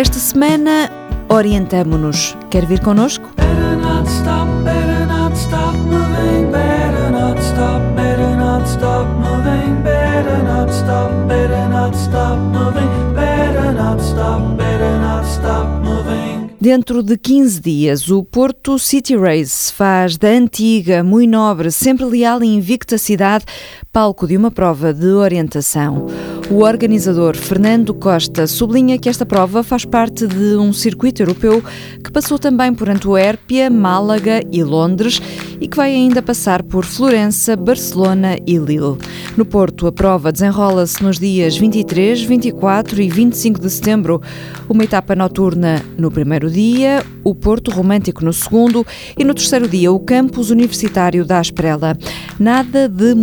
Esta semana orientamo-nos. Quer vir connosco? Dentro de 15 dias, o Porto City Race faz da antiga, muito nobre, sempre leal e invicta cidade palco de uma prova de orientação. O organizador Fernando Costa sublinha que esta prova faz parte de um circuito europeu que passou também por Antuérpia, Málaga e Londres e que vai ainda passar por Florença, Barcelona e Lille. No Porto, a prova desenrola-se nos dias 23, 24 e 25 de setembro. Uma etapa noturna no primeiro dia, o Porto Romântico no segundo e no terceiro dia o campus universitário da Asprela. Nada de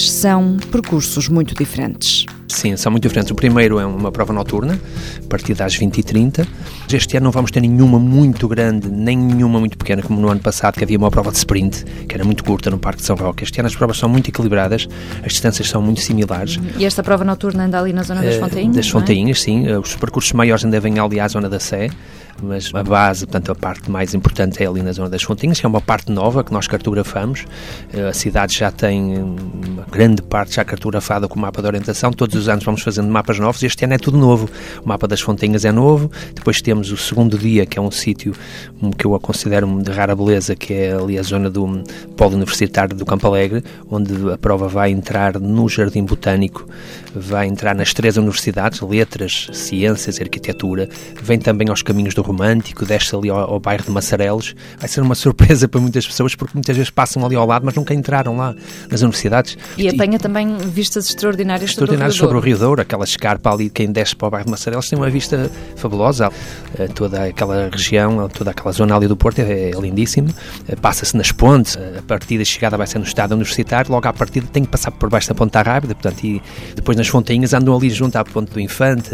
são percursos muito diferentes. Sim, são muito diferentes. O primeiro é uma prova noturna, a partir das 20h30. Este ano não vamos ter nenhuma muito grande, nem nenhuma muito pequena, como no ano passado, que havia uma prova de sprint, que era muito curta no Parque de São Roque. Este ano as provas são muito equilibradas, as distâncias são muito similares. E esta prova noturna anda ali na zona das Eh, Fontainhas? Das é? Fontainhas, sim. Eh, Os percursos maiores ainda vêm ali à zona da Sé, mas a base, portanto, a parte mais importante é ali na zona das Fontainhas, que é uma parte nova que nós cartografamos. Eh, A cidade já tem hum, uma grande parte já cartografada com o mapa de orientação. Todos os anos vamos fazendo mapas novos. Este ano é tudo novo. O mapa das Fontainhas é novo. Depois temos o segundo dia, que é um sítio hum, que eu considero de rara beleza, que é ali a zona do hum, Polo Universitário do Campo Alegre, onde a prova vai entrar no Jardim Botânico, vai entrar nas três universidades, letras, ciências e arquitetura, vem também aos caminhos do Romântico, desce ali ao, ao bairro de Massarelos. Vai ser uma surpresa para muitas pessoas, porque muitas vezes passam ali ao lado, mas nunca entraram lá nas universidades. E apanha também vistas extraordinárias, Extraordinários sobre o Rio Douro, aquela escarpa ali, quem desce para o bairro de Massarelos tem uma vista fabulosa. Eh, Toda aquela região, toda aquela zona ali do Porto é, é lindíssima. Eh, Passa-se nas pontes, eh, a partida e chegada vai ser no estado universitário, logo à partida tem que passar por baixo da Ponta Rábida, portanto, e depois nas Fontainhas andam ali junto à Ponte do Infante,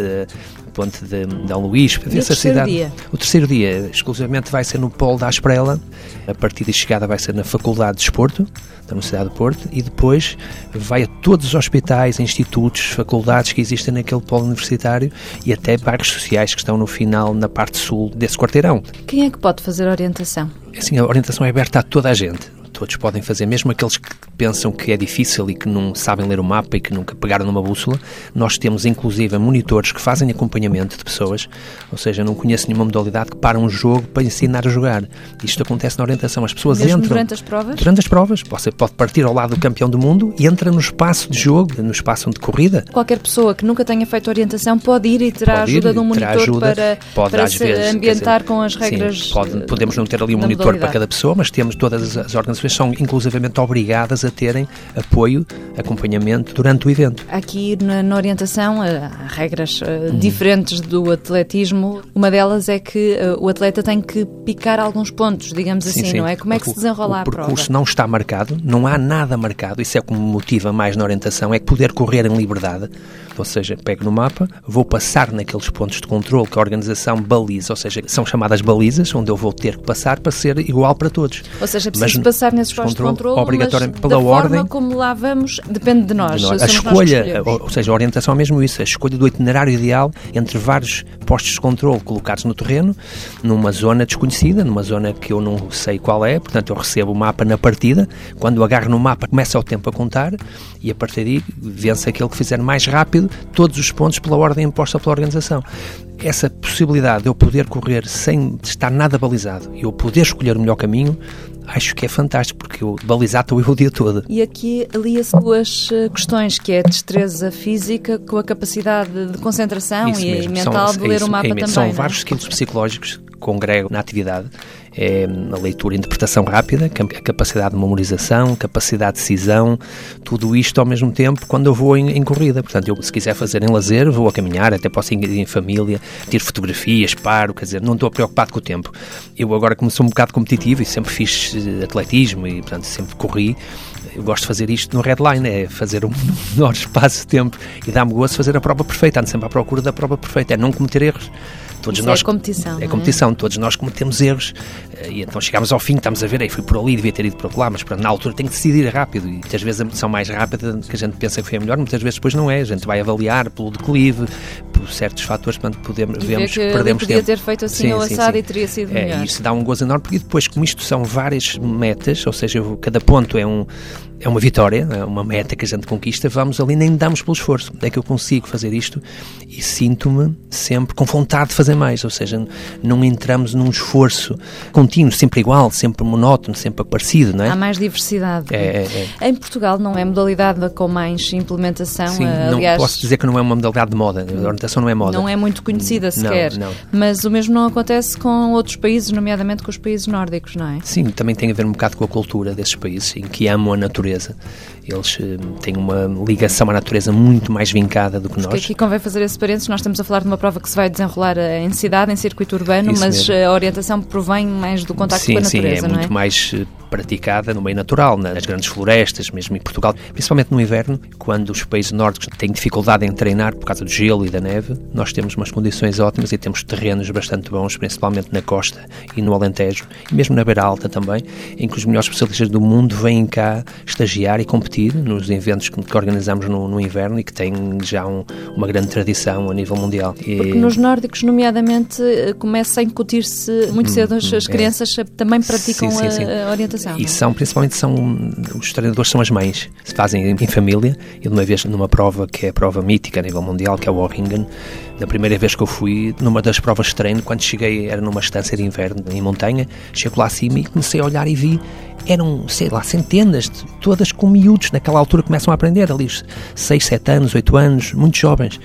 Ponte de Dom Luís, para E ver o se a terceiro cidade. dia? O terceiro dia, exclusivamente, vai ser no Polo da Asprela. A partida e chegada vai ser na Faculdade de Desporto, da Universidade do Porto, e depois vai a todos os hospitais, institutos, faculdades que existem naquele polo universitário e até bairros sociais que estão no final, na parte sul desse quarteirão. Quem é que pode fazer a orientação? Assim, a orientação é aberta a toda a gente. Todos podem fazer, mesmo aqueles que pensam que é difícil e que não sabem ler o mapa e que nunca pegaram numa bússola. Nós temos, inclusive, monitores que fazem acompanhamento de pessoas, ou seja, não conheço nenhuma modalidade que para um jogo para ensinar a jogar. Isto acontece na orientação. As pessoas Mesmo entram. durante as provas? Durante as provas, você pode partir ao lado do campeão do mundo e entra no espaço de jogo, no espaço de corrida. Qualquer pessoa que nunca tenha feito orientação pode ir e terá Pode ir, ajuda de um monitor ajuda, para, pode, para às se vezes, ambientar dizer, com as sim, regras. pode- eh, podemos não ter ali um monitor para modalidade. cada pessoa, mas temos todas as, as organizações são inclusivamente obrigadas a terem apoio, acompanhamento durante o evento. Aqui na, na orientação eh, há regras Uhum. diferentes do atletismo. Uma delas é que eh, o atleta tem que picar alguns pontos, digamos Sim, assim, sim. não é? Como é que se O- desenrola o a percurso prova? não está marcado, não há nada marcado, isso é o que me motiva mais na orientação, é poder correr em liberdade, ou seja, pego no mapa, vou passar naqueles pontos de controle que a organização baliza, ou seja, são chamadas balizas, onde eu vou ter que passar para ser igual para todos. Ou seja, é Mas preciso passar nesses postos de controle, obrigatoriamente, pela da ordem- forma como lá vamos depende de nós. De nós. A nós escolha, ou, ou seja, a orientação é mesmo isso, a escolha do itinerário ideal entre vários postos de controle colocados no terreno, numa zona desconhecida, numa zona que eu não sei qual é, portanto eu recebo o mapa na partida, quando agarro no mapa começa o tempo a contar e a partir daí vence aquele que fizer mais rápido todos os pontos pela ordem imposta pela organização. Essa possibilidade de eu poder correr sem estar nada balizado e eu poder escolher o melhor caminho, acho que é fantástico, porque eu balizar estou eu o dia todo. E aqui alia-se duas eh, questões, que é a destreza física com a capacidade de concentração e mental São- de é ler isso, o mapa é também. São é? vários skills psicológicos congrego na atividade. É a leitura e interpretação rápida, a capacidade de memorização, capacidade de decisão, tudo isto ao mesmo tempo quando eu vou em, em corrida. Portanto, eu, se quiser fazer em lazer, vou a caminhar, até posso ir em família, tiro fotografias, paro, quer dizer, não estou preocupado com o tempo. Eu agora, como sou um bocado competitivo e sempre fiz eh, atletismo e, portanto, sempre corri, eu gosto de fazer isto no redline, é fazer o menor espaço de tempo e dá-me gosto fazer a prova perfeita, ando sempre à procura da prova perfeita, é não cometer erros. Todos Isso nós, é competição, É é? competição, todos nós cometemos erros eh, e então chegamos ao fim, estamos a ver, aí fui por ali, devia ter ido por lá, mas pronto, na altura tem que decidir rápido e muitas vezes a medição mais rápida que a gente pensa que foi a melhor, muitas vezes depois não é, a gente vai avaliar pelo declive, por certos fatores, portanto, podemos, vemos que perdemos podia tempo. ter feito assim Sim, sim, assado sim. e teria sido É, melhor. isso dá um gozo enorme, porque depois, como isto são várias metas, ou seja, cada ponto é, um, é uma vitória, é uma meta que a gente conquista, vamos ali nem damos pelo esforço. É que eu consigo fazer isto e sinto-me sempre com vontade de fazer mais, ou seja, não entramos num esforço contínuo, sempre igual, sempre monótono, sempre parecido, não é? Há mais diversidade. É, é, é. Em Portugal não é modalidade com mais implementação, Sim, eh, não aliás, posso dizer que não é uma modalidade de moda, a orientação não é moda. não é muito conhecida sequer. não. Mas o mesmo não acontece com outros países, nomeadamente com os países nórdicos, não é? Sim, também tem a ver um bocado com a cultura desses países, em que amam a natureza. Eles eh, têm uma ligação à natureza muito mais vincada do que Porque nós. aqui convém fazer esse parênteses, nós estamos a falar de uma prova que se vai desenrolar eh, em cidade, em circuito urbano, Isso mas mesmo. eh, a orientação provém mais do contacto sim, com a sim, natureza, é não muito é? mais eh, praticada no meio natural, nas grandes florestas, mesmo em Portugal, principalmente no inverno, quando os países nórdicos têm dificuldade em treinar por causa do gelo e da neve, nós temos umas condições ótimas e temos terrenos bastante bons, principalmente na costa e no Alentejo, e mesmo na Beira Alta também, em que os melhores especialistas do mundo vêm cá estagiar e competir nos eventos que, que organizamos no, no inverno e que têm já um- uma grande tradição a nível mundial. E- Porque nos nórdicos, nomeadamente, eh, começa a incutir-se muito cedo, as, as é. crianças também praticam Sim, sim, sim. A, a E é? são, principalmente, são, os treinadores são as mães. Se fazem em família. E de uma vez, numa prova que é a prova mítica a nível mundial, que é o Orringen, da primeira vez que eu fui, numa das provas de treino, quando cheguei, era numa estância de inverno em montanha, chego lá acima e comecei a olhar e vi, eram, sei lá, centenas, de- todas com miúdos, naquela altura começam a aprender, ali os 6, 7 anos, 8 anos, muito jovens.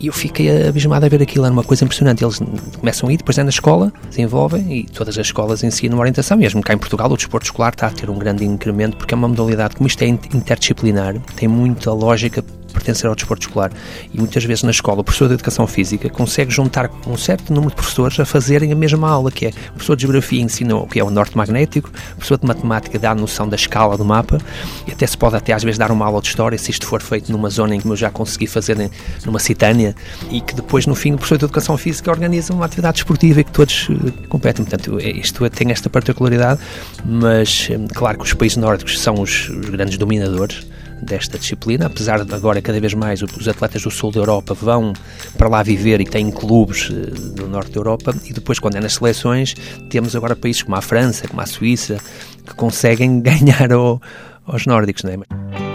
E eu fiquei abismado a ver aquilo, era uma coisa impressionante. Eles começam a ir, depois é na escola, desenvolvem e todas as escolas ensinam orientação. Mesmo cá em Portugal, o desporto escolar está a ter um grande incremento porque é uma modalidade, como isto é in- interdisciplinar, tem muita lógica pertencer ao desporto escolar. E muitas vezes na escola, o professor de Educação Física consegue juntar um certo número de professores a fazerem a mesma aula, que é o professor de Geografia ensina o que é o norte magnético, o professor de Matemática dá a noção da escala do mapa, e até se pode até às vezes dar uma aula de História, se isto for feito numa zona em que eu já consegui fazer numa citânia, e que depois no fim o professor de Educação Física organiza uma atividade esportiva e que todos eh, competem. Portanto, é- isto tem esta particularidade, mas eh, claro que os países nórdicos são os, os grandes dominadores, desta disciplina, apesar de agora cada vez mais os atletas do sul da Europa vão para lá viver e têm clubes eh, do norte da Europa e depois quando é nas seleções temos agora países como a França, como a Suíça que conseguem ganhar ao- aos nórdicos, não é?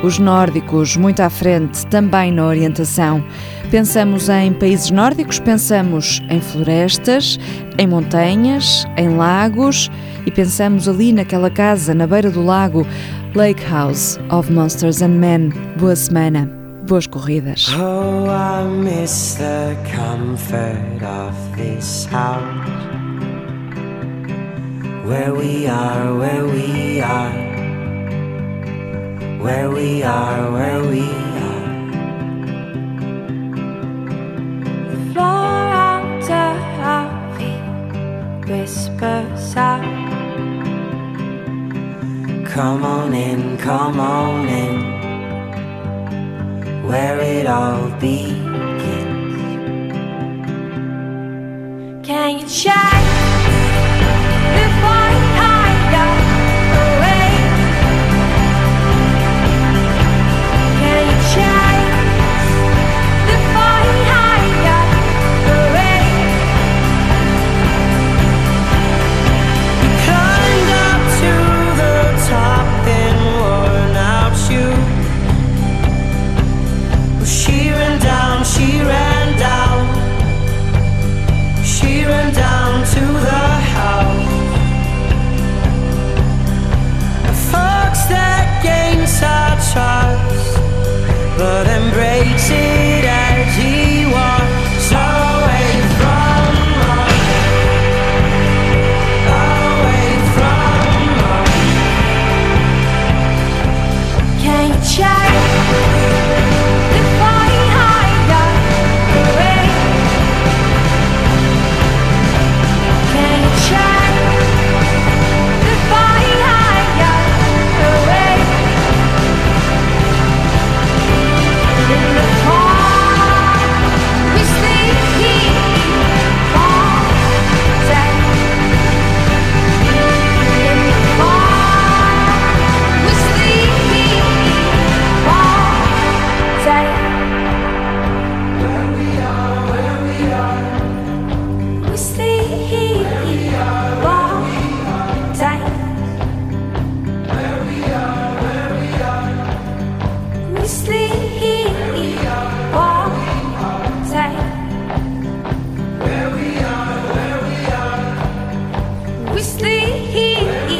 Os nórdicos, muito à frente, também na orientação. Pensamos em países nórdicos, pensamos em florestas, em montanhas, em lagos e pensamos ali naquela casa na beira do lago, Lake House of Monsters and Men. Boa semana, boas corridas. Oh, I miss the comfort of this house. Where we are, where we are. Where we are, where we are. The floor under our feet whispers out. Come on in, come on in. Where it all begins. Can you check faces he